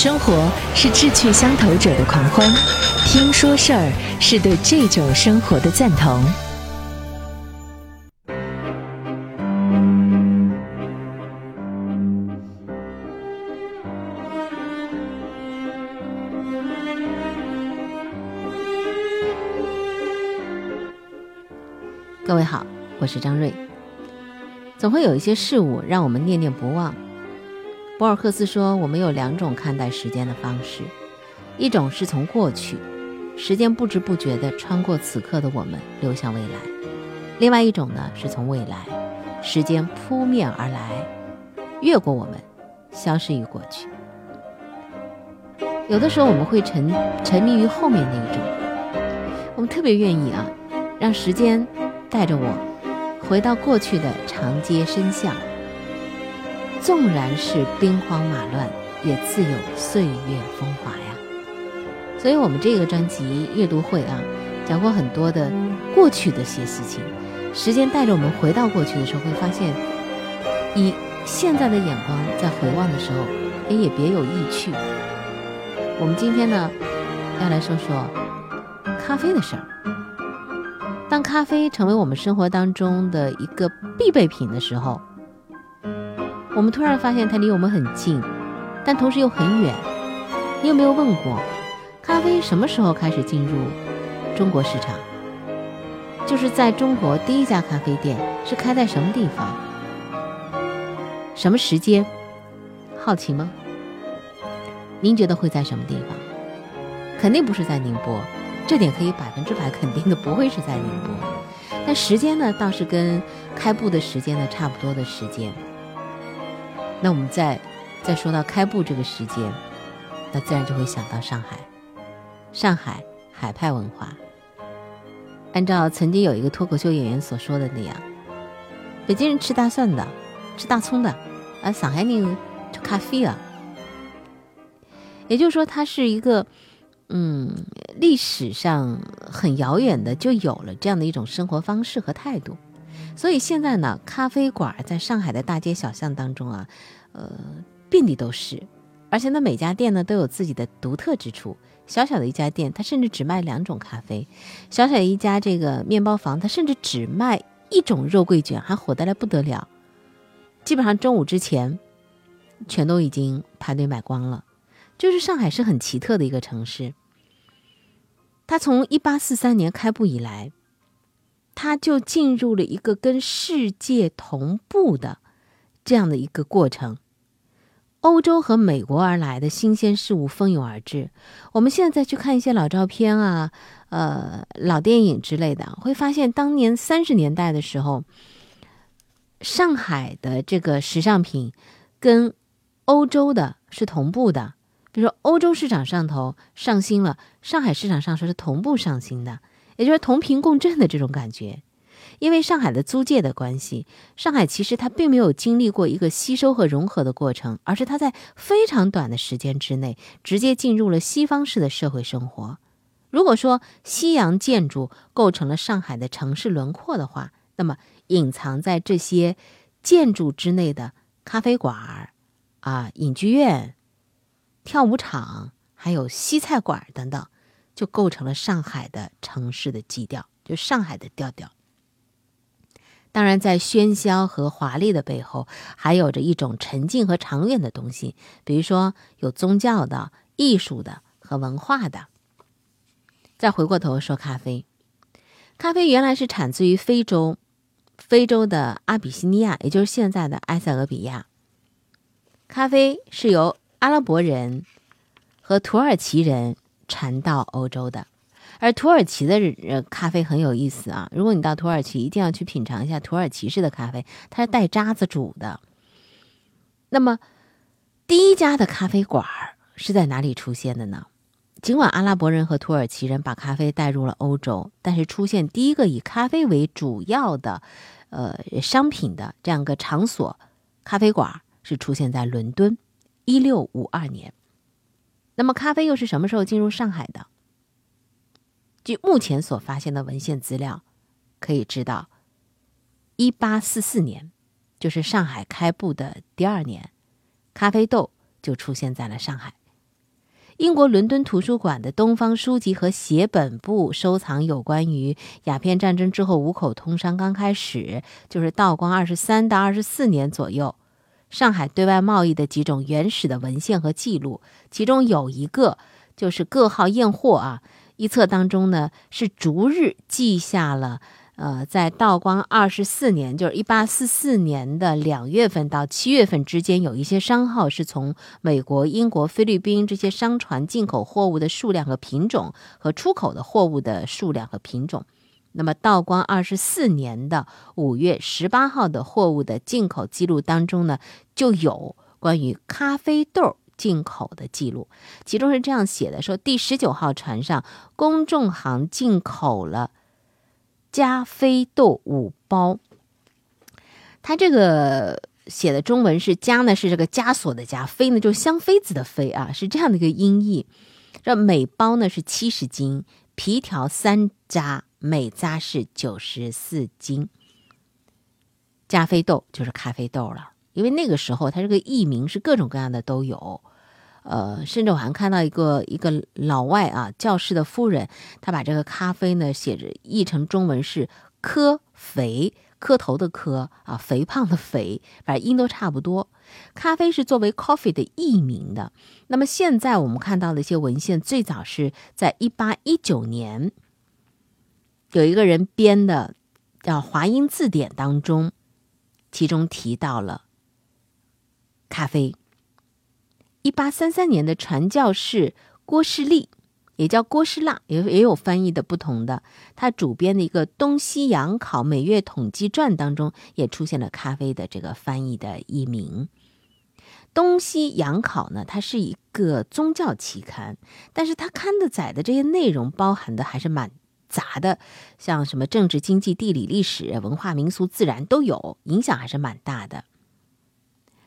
生活是志趣相投者的狂欢，听说事儿是对这种生活的赞同。各位好，我是张瑞。总会有一些事物让我们念念不忘。博尔赫斯说：“我们有两种看待时间的方式，一种是从过去，时间不知不觉地穿过此刻的我们，流向未来；另外一种呢，是从未来，时间扑面而来，越过我们，消失于过去。有的时候我们会沉沉迷于后面那一种，我们特别愿意啊，让时间带着我回到过去的长街深巷。”纵然是兵荒马乱，也自有岁月风华呀。所以，我们这个专辑阅读会啊，讲过很多的过去的些事情。时间带着我们回到过去的时候，会发现，以现在的眼光在回望的时候，也也别有意趣。我们今天呢，要来说说咖啡的事儿。当咖啡成为我们生活当中的一个必备品的时候，我们突然发现它离我们很近，但同时又很远。你有没有问过，咖啡什么时候开始进入中国市场？就是在中国第一家咖啡店是开在什么地方？什么时间？好奇吗？您觉得会在什么地方？肯定不是在宁波，这点可以百分之百肯定的，不会是在宁波。但时间呢，倒是跟开埠的时间呢差不多的时间。那我们再再说到开埠这个时间，那自然就会想到上海，上海海派文化。按照曾经有一个脱口秀演员所说的那样，北京人吃大蒜的，吃大葱的，而上海人吃咖啡啊。也就是说，它是一个嗯历史上很遥远的就有了这样的一种生活方式和态度。所以现在呢，咖啡馆在上海的大街小巷当中啊，呃，遍地都是，而且呢，每家店呢都有自己的独特之处。小小的一家店，它甚至只卖两种咖啡；小小的一家这个面包房，它甚至只卖一种肉桂卷，还火得来不得了。基本上中午之前，全都已经排队买光了。就是上海是很奇特的一个城市，它从一八四三年开埠以来。它就进入了一个跟世界同步的这样的一个过程，欧洲和美国而来的新鲜事物蜂拥而至。我们现在再去看一些老照片啊，呃，老电影之类的，会发现当年三十年代的时候，上海的这个时尚品跟欧洲的是同步的。比如说，欧洲市场上头上新了，上海市场上说是同步上新的。也就是同频共振的这种感觉，因为上海的租界的关系，上海其实它并没有经历过一个吸收和融合的过程，而是它在非常短的时间之内直接进入了西方式的社会生活。如果说西洋建筑构成了上海的城市轮廓的话，那么隐藏在这些建筑之内的咖啡馆啊、影剧院、跳舞场，还有西菜馆等等。就构成了上海的城市的基调，就上海的调调。当然，在喧嚣和华丽的背后，还有着一种沉静和长远的东西，比如说有宗教的、艺术的和文化的。再回过头说咖啡，咖啡原来是产自于非洲，非洲的阿比西尼亚，也就是现在的埃塞俄比亚。咖啡是由阿拉伯人和土耳其人。传到欧洲的，而土耳其的呃咖啡很有意思啊！如果你到土耳其，一定要去品尝一下土耳其式的咖啡，它是带渣子煮的。那么，第一家的咖啡馆是在哪里出现的呢？尽管阿拉伯人和土耳其人把咖啡带入了欧洲，但是出现第一个以咖啡为主要的呃商品的这样一个场所咖啡馆是出现在伦敦，一六五二年。那么，咖啡又是什么时候进入上海的？据目前所发现的文献资料，可以知道，一八四四年，就是上海开埠的第二年，咖啡豆就出现在了上海。英国伦敦图书馆的东方书籍和写本部收藏有关于鸦片战争之后五口通商刚开始，就是道光二十三到二十四年左右，上海对外贸易的几种原始的文献和记录，其中有一个就是各号验货啊。一册当中呢，是逐日记下了，呃，在道光二十四年，就是一八四四年的两月份到七月份之间，有一些商号是从美国、英国、菲律宾这些商船进口货物的数量和品种，和出口的货物的数量和品种。那么，道光二十四年的五月十八号的货物的进口记录当中呢，就有关于咖啡豆。进口的记录，其中是这样写的：说第十九号船上，公众行进口了加菲豆五包。它这个写的中文是“加”呢，是这个枷锁的“枷”；“飞”呢，就是香妃子的“妃”啊，是这样的一个音译。这每包呢是七十斤，皮条三扎，每扎是九十四斤。加菲豆就是咖啡豆了。因为那个时候，它这个译名是各种各样的都有，呃，甚至我还看到一个一个老外啊，教士的夫人，他把这个咖啡呢写着译成中文是“科肥”，磕头的磕啊，肥胖的肥，反正音都差不多。咖啡是作为 coffee 的译名的。那么现在我们看到的一些文献，最早是在一八一九年，有一个人编的叫《华英字典》当中，其中提到了。咖啡。一八三三年的传教士郭士立，也叫郭士腊，也也有翻译的不同的。他主编的一个《东西洋考每月统计传》当中，也出现了咖啡的这个翻译的译名。《东西洋考》呢，它是一个宗教期刊，但是它刊的载的这些内容包含的还是蛮杂的，像什么政治、经济、地理、历史、文化、民俗、自然都有，影响还是蛮大的。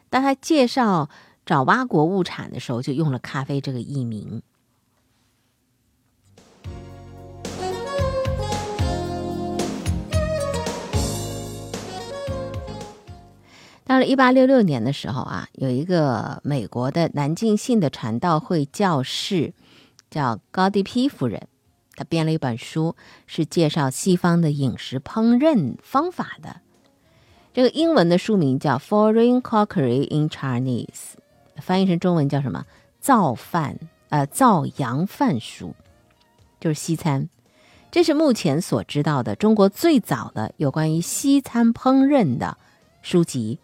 当他介绍爪哇国物产的时候，就用了“咖啡”这个译名。到了一八六六年的时候啊，有一个美国的南进信的传道会教士叫高迪批夫人，编了一本书，是介绍西方的饮食烹饪方法的。这个英文的书名叫《Foreign Cookery in Chinese》，翻译成中文叫什么？造饭，呃，造洋饭书，就是西餐。这是目前所知道的中国最早的有关于西餐烹饪的书籍。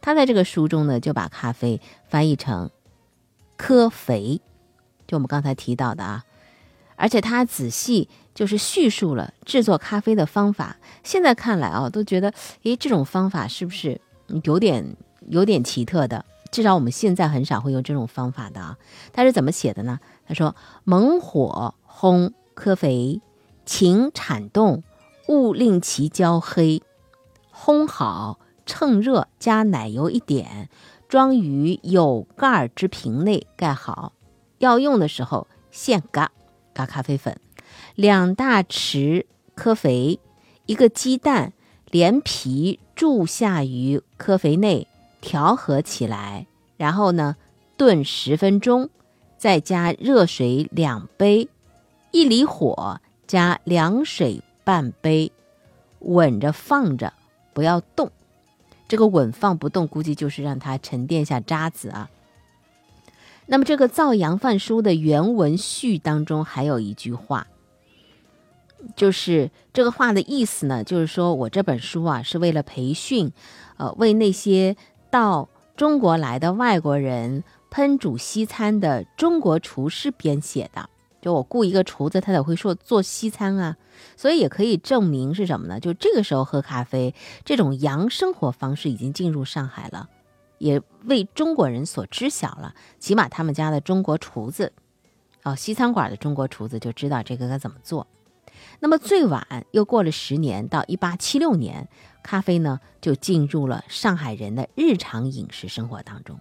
他在这个书中呢，就把咖啡翻译成“科肥”，就我们刚才提到的啊。而且他仔细就是叙述了制作咖啡的方法。现在看来啊，都觉得，诶，这种方法是不是有点有点奇特的？至少我们现在很少会用这种方法的啊。他是怎么写的呢？他说：猛火烘咖啡，勤铲动，勿令其焦黑。烘好，趁热加奶油一点，装于有盖之瓶内，盖好。要用的时候现嘎。咖咖啡粉，两大匙咖啡，一个鸡蛋，连皮注下于咖啡内，调和起来，然后呢炖十分钟，再加热水两杯，一离火，加凉水半杯，稳着放着，不要动。这个稳放不动，估计就是让它沉淀下渣子啊。那么，这个《造洋饭书》的原文序当中还有一句话，就是这个话的意思呢，就是说我这本书啊是为了培训，呃，为那些到中国来的外国人烹煮西餐的中国厨师编写的。就我雇一个厨子，他得会说做西餐啊，所以也可以证明是什么呢？就这个时候喝咖啡这种洋生活方式已经进入上海了。也为中国人所知晓了，起码他们家的中国厨子，哦，西餐馆的中国厨子就知道这个该怎么做。那么最晚又过了十年，到一八七六年，咖啡呢就进入了上海人的日常饮食生活当中。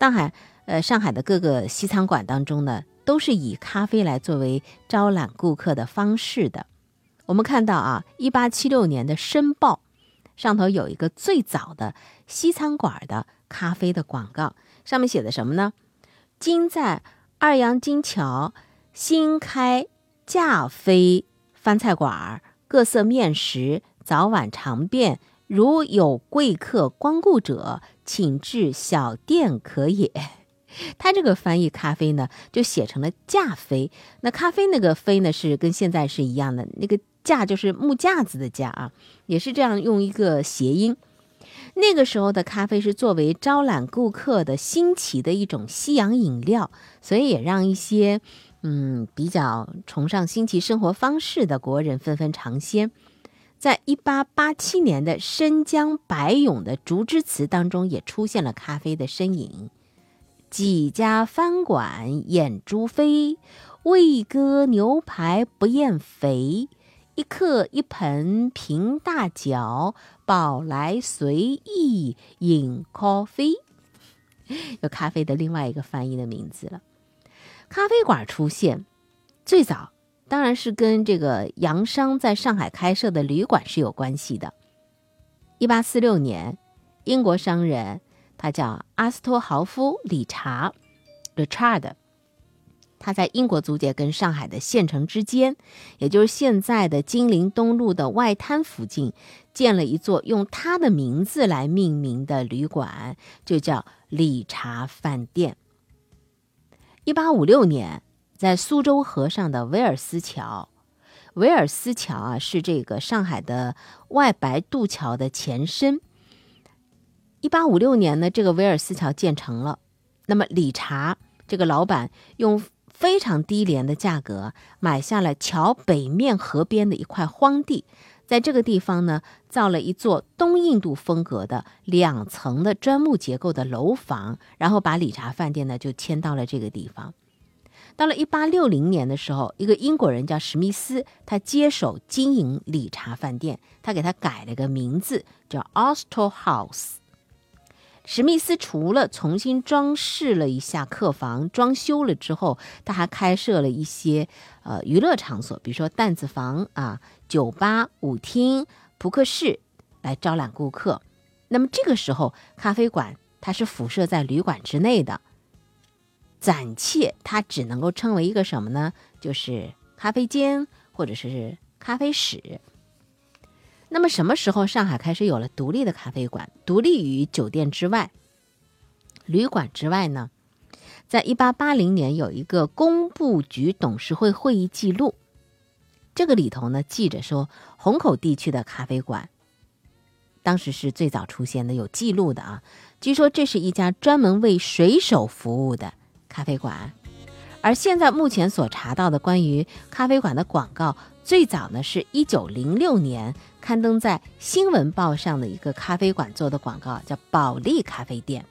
上海，呃，上海的各个西餐馆当中呢，都是以咖啡来作为招揽顾客的方式的。我们看到啊，一八七六年的《申报》上头有一个最早的西餐馆的。咖啡的广告上面写的什么呢？今在二杨金桥新开驾飞饭菜馆，各色面食，早晚常便。如有贵客光顾者，请至小店可也。他这个翻译咖啡呢，就写成了架飞。那咖啡那个飞呢，是跟现在是一样的，那个架就是木架子的架啊，也是这样用一个谐音。那个时候的咖啡是作为招揽顾客的新奇的一种西洋饮料，所以也让一些嗯比较崇尚新奇生活方式的国人纷纷尝鲜。在一八八七年的申江白咏的竹枝词当中，也出现了咖啡的身影。几家饭馆眼珠飞，味鸽牛排不厌肥。一客一盆平大脚，宝来随意饮咖啡。有咖啡的另外一个翻译的名字了。咖啡馆出现最早。当然是跟这个洋商在上海开设的旅馆是有关系的。一八四六年，英国商人他叫阿斯托豪夫理查 （Richard），他在英国租界跟上海的县城之间，也就是现在的金陵东路的外滩附近，建了一座用他的名字来命名的旅馆，就叫理查饭店。一八五六年。在苏州河上的威尔斯桥，威尔斯桥啊，是这个上海的外白渡桥的前身。一八五六年呢，这个威尔斯桥建成了。那么理查这个老板用非常低廉的价格买下了桥北面河边的一块荒地，在这个地方呢，造了一座东印度风格的两层的砖木结构的楼房，然后把理查饭店呢就迁到了这个地方。到了一八六零年的时候，一个英国人叫史密斯，他接手经营理查饭店，他给他改了个名字，叫 Astor House。史密斯除了重新装饰了一下客房，装修了之后，他还开设了一些呃娱乐场所，比如说弹子房啊、酒吧、舞厅、扑克室，来招揽顾客。那么这个时候，咖啡馆它是辐射在旅馆之内的。暂且，它只能够称为一个什么呢？就是咖啡间或者是咖啡室。那么，什么时候上海开始有了独立的咖啡馆，独立于酒店之外、旅馆之外呢？在一八八零年，有一个工部局董事会会议记录，这个里头呢记着说，虹口地区的咖啡馆当时是最早出现的，有记录的啊。据说这是一家专门为水手服务的。咖啡馆，而现在目前所查到的关于咖啡馆的广告，最早呢是一九零六年刊登在《新闻报》上的一个咖啡馆做的广告，叫保利咖啡店。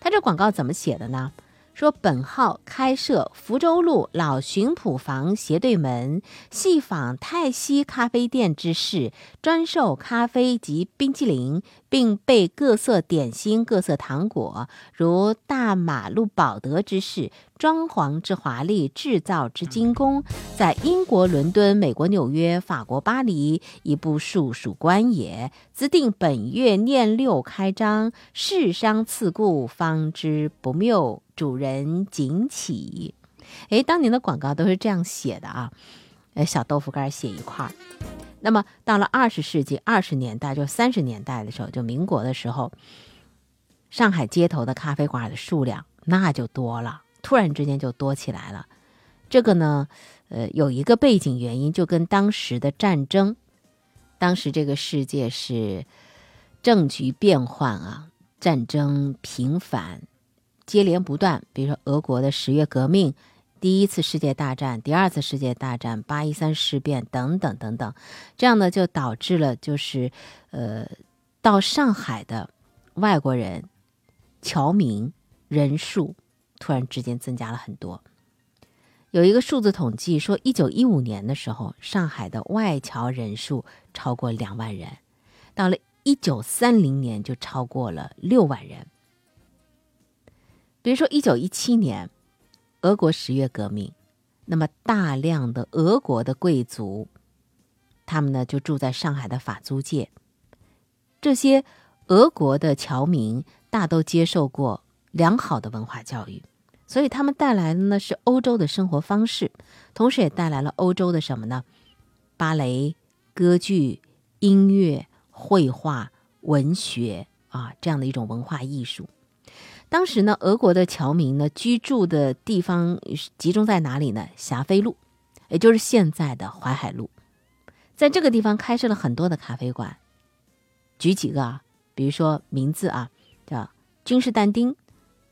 它这广告怎么写的呢？说本号开设福州路老巡捕房斜对门，系仿泰西咖啡店之势，专售咖啡及冰激凌，并备各色点心、各色糖果，如大马路宝德之势。装潢之华丽，制造之精工，在英国伦敦、美国纽约、法国巴黎，一部数数关也。自定本月念六开张，世商赐故，方知不谬。主人景起，哎，当年的广告都是这样写的啊，呃，小豆腐干写一块儿。那么到了二十世纪二十年代，就三十年代的时候，就民国的时候，上海街头的咖啡馆的数量那就多了。突然之间就多起来了，这个呢，呃，有一个背景原因，就跟当时的战争，当时这个世界是政局变幻啊，战争频繁，接连不断。比如说俄国的十月革命、第一次世界大战、第二次世界大战、八一三事变等等等等，这样呢就导致了就是呃，到上海的外国人侨民人数。突然之间增加了很多。有一个数字统计说，一九一五年的时候，上海的外侨人数超过两万人，到了一九三零年就超过了六万人。比如说一九一七年，俄国十月革命，那么大量的俄国的贵族，他们呢就住在上海的法租界。这些俄国的侨民大都接受过良好的文化教育。所以他们带来的呢是欧洲的生活方式，同时也带来了欧洲的什么呢？芭蕾、歌剧、音乐、绘画、文学啊，这样的一种文化艺术。当时呢，俄国的侨民呢居住的地方集中在哪里呢？霞飞路，也就是现在的淮海路，在这个地方开设了很多的咖啡馆。举几个啊，比如说名字啊，叫君士但丁、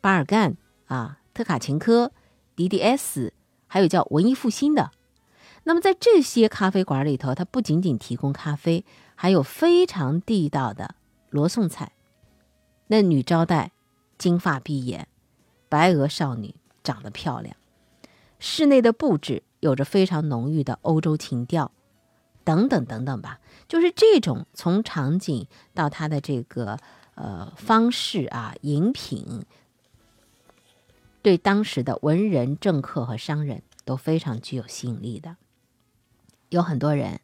巴尔干啊。特卡琴科、DDS，还有叫文艺复兴的。那么在这些咖啡馆里头，它不仅仅提供咖啡，还有非常地道的罗宋菜。那女招待金发碧眼，白额少女，长得漂亮。室内的布置有着非常浓郁的欧洲情调，等等等等吧。就是这种从场景到它的这个呃方式啊，饮品。对当时的文人、政客和商人都非常具有吸引力的，有很多人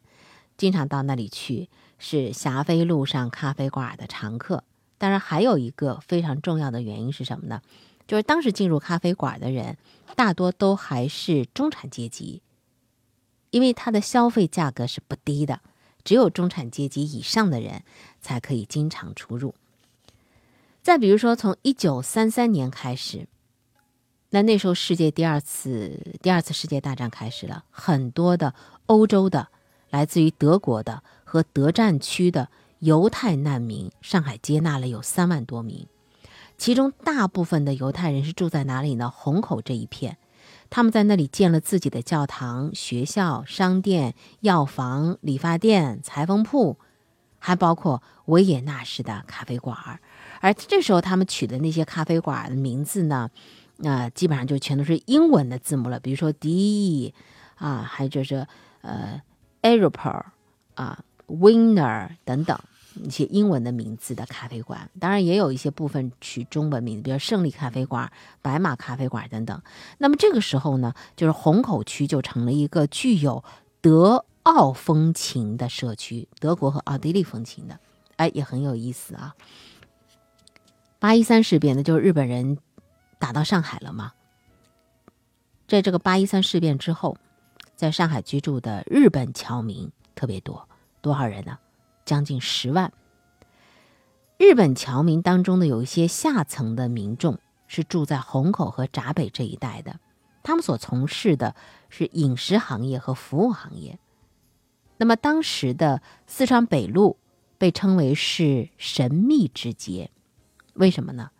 经常到那里去，是霞飞路上咖啡馆的常客。当然，还有一个非常重要的原因是什么呢？就是当时进入咖啡馆的人大多都还是中产阶级，因为它的消费价格是不低的，只有中产阶级以上的人才可以经常出入。再比如说，从一九三三年开始。那那时候，世界第二次第二次世界大战开始了，很多的欧洲的、来自于德国的和德战区的犹太难民，上海接纳了有三万多名，其中大部分的犹太人是住在哪里呢？虹口这一片，他们在那里建了自己的教堂、学校、商店、药房、理发店、裁缝铺，还包括维也纳式的咖啡馆而这时候，他们取的那些咖啡馆的名字呢？那基本上就全都是英文的字母了，比如说 D 啊，还有就是呃 a e r o p o r 啊，Winner 等等一些英文的名字的咖啡馆。当然也有一些部分取中文名字，比如胜利咖啡馆、白马咖啡馆等等。那么这个时候呢，就是虹口区就成了一个具有德奥风情的社区，德国和奥地利风情的，哎，也很有意思啊。八一三事变呢，就是日本人。打到上海了吗？在这个八一三事变之后，在上海居住的日本侨民特别多，多少人呢？将近十万。日本侨民当中呢，有一些下层的民众是住在虹口和闸北这一带的，他们所从事的是饮食行业和服务行业。那么当时的四川北路被称为是神秘之街，为什么呢？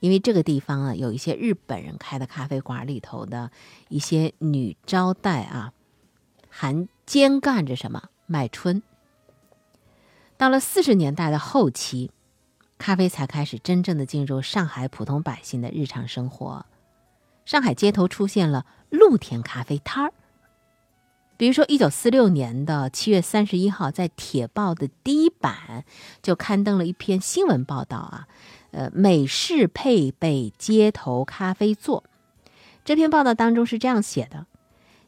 因为这个地方啊，有一些日本人开的咖啡馆里头的一些女招待啊，还兼干着什么卖春。到了四十年代的后期，咖啡才开始真正的进入上海普通百姓的日常生活。上海街头出现了露天咖啡摊儿，比如说一九四六年的七月三十一号，在《铁报》的第一版就刊登了一篇新闻报道啊。呃，美式配备街头咖啡座。这篇报道当中是这样写的：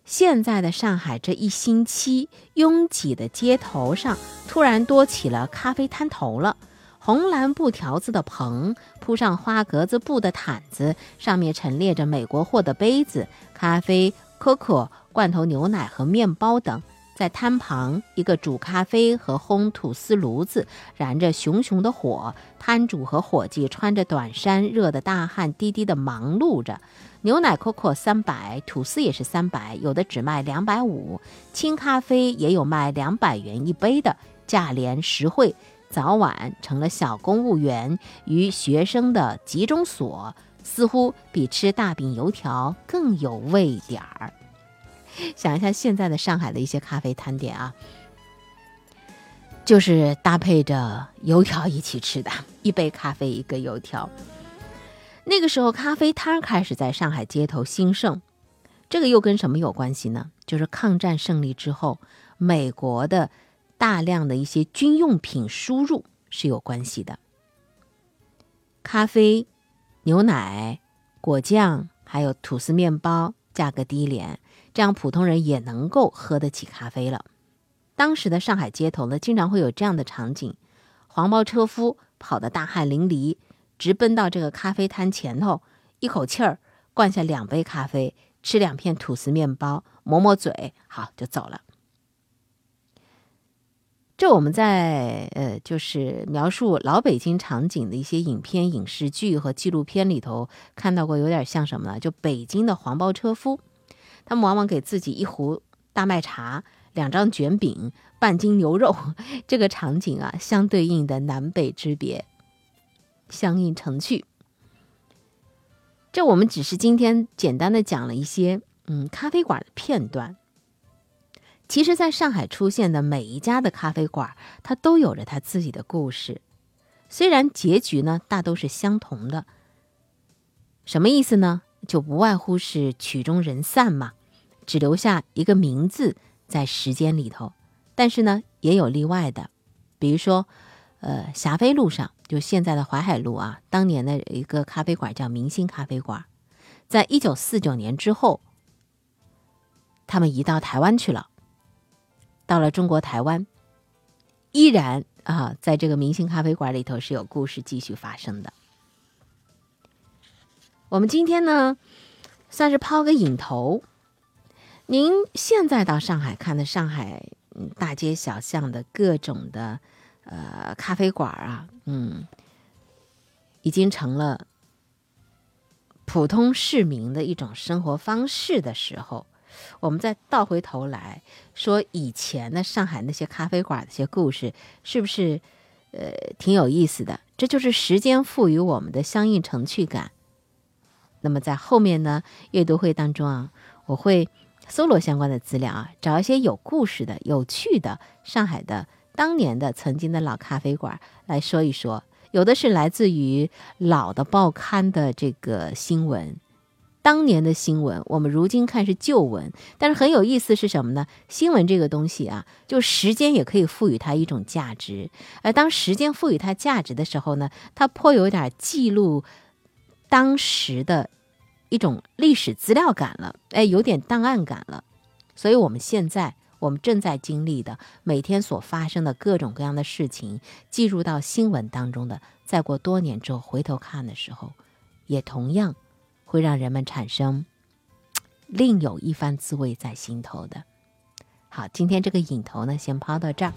现在的上海这一星期，拥挤的街头上突然多起了咖啡摊头了。红蓝布条子的棚，铺上花格子布的毯子，上面陈列着美国货的杯子、咖啡、可可、罐头牛奶和面包等。在摊旁，一个煮咖啡和烘吐司炉子燃着熊熊的火，摊主和伙计穿着短衫，热得大汗滴滴地忙碌着。牛奶 COCO 三百，吐司也是三百，有的只卖两百五。清咖啡也有卖两百元一杯的，价廉实惠，早晚成了小公务员与学生的集中所，似乎比吃大饼油条更有味点儿。想一下现在的上海的一些咖啡摊点啊，就是搭配着油条一起吃的，一杯咖啡一个油条。那个时候咖啡摊开始在上海街头兴盛，这个又跟什么有关系呢？就是抗战胜利之后，美国的大量的一些军用品输入是有关系的。咖啡、牛奶、果酱还有吐司面包，价格低廉。这样普通人也能够喝得起咖啡了。当时的上海街头呢，经常会有这样的场景：黄包车夫跑得大汗淋漓，直奔到这个咖啡摊前头，一口气儿灌下两杯咖啡，吃两片吐司面包，抹抹嘴，好就走了。这我们在呃，就是描述老北京场景的一些影片、影视剧和纪录片里头看到过，有点像什么呢？就北京的黄包车夫，他们往往给自己一壶大麦茶、两张卷饼、半斤牛肉，这个场景啊，相对应的南北之别，相映成趣。这我们只是今天简单的讲了一些嗯咖啡馆的片段。其实，在上海出现的每一家的咖啡馆，它都有着它自己的故事。虽然结局呢大都是相同的，什么意思呢？就不外乎是曲终人散嘛，只留下一个名字在时间里头。但是呢，也有例外的，比如说，呃，霞飞路上，就现在的淮海路啊，当年的一个咖啡馆叫明星咖啡馆，在一九四九年之后，他们移到台湾去了。到了中国台湾，依然啊，在这个明星咖啡馆里头是有故事继续发生的。我们今天呢，算是抛个引头。您现在到上海看的上海大街小巷的各种的呃咖啡馆啊，嗯，已经成了普通市民的一种生活方式的时候。我们再倒回头来说以前的上海那些咖啡馆的一些故事，是不是呃挺有意思的？这就是时间赋予我们的相应成趣感。那么在后面呢阅读会当中啊，我会搜罗相关的资料啊，找一些有故事的、有趣的上海的当年的曾经的老咖啡馆来说一说。有的是来自于老的报刊的这个新闻。当年的新闻，我们如今看是旧闻，但是很有意思是什么呢？新闻这个东西啊，就时间也可以赋予它一种价值。而当时间赋予它价值的时候呢，它颇有点记录当时的一种历史资料感了，哎，有点档案感了。所以，我们现在我们正在经历的每天所发生的各种各样的事情，记入到新闻当中的，再过多年之后回头看的时候，也同样。会让人们产生另有一番滋味在心头的。好，今天这个引头呢，先抛到这儿。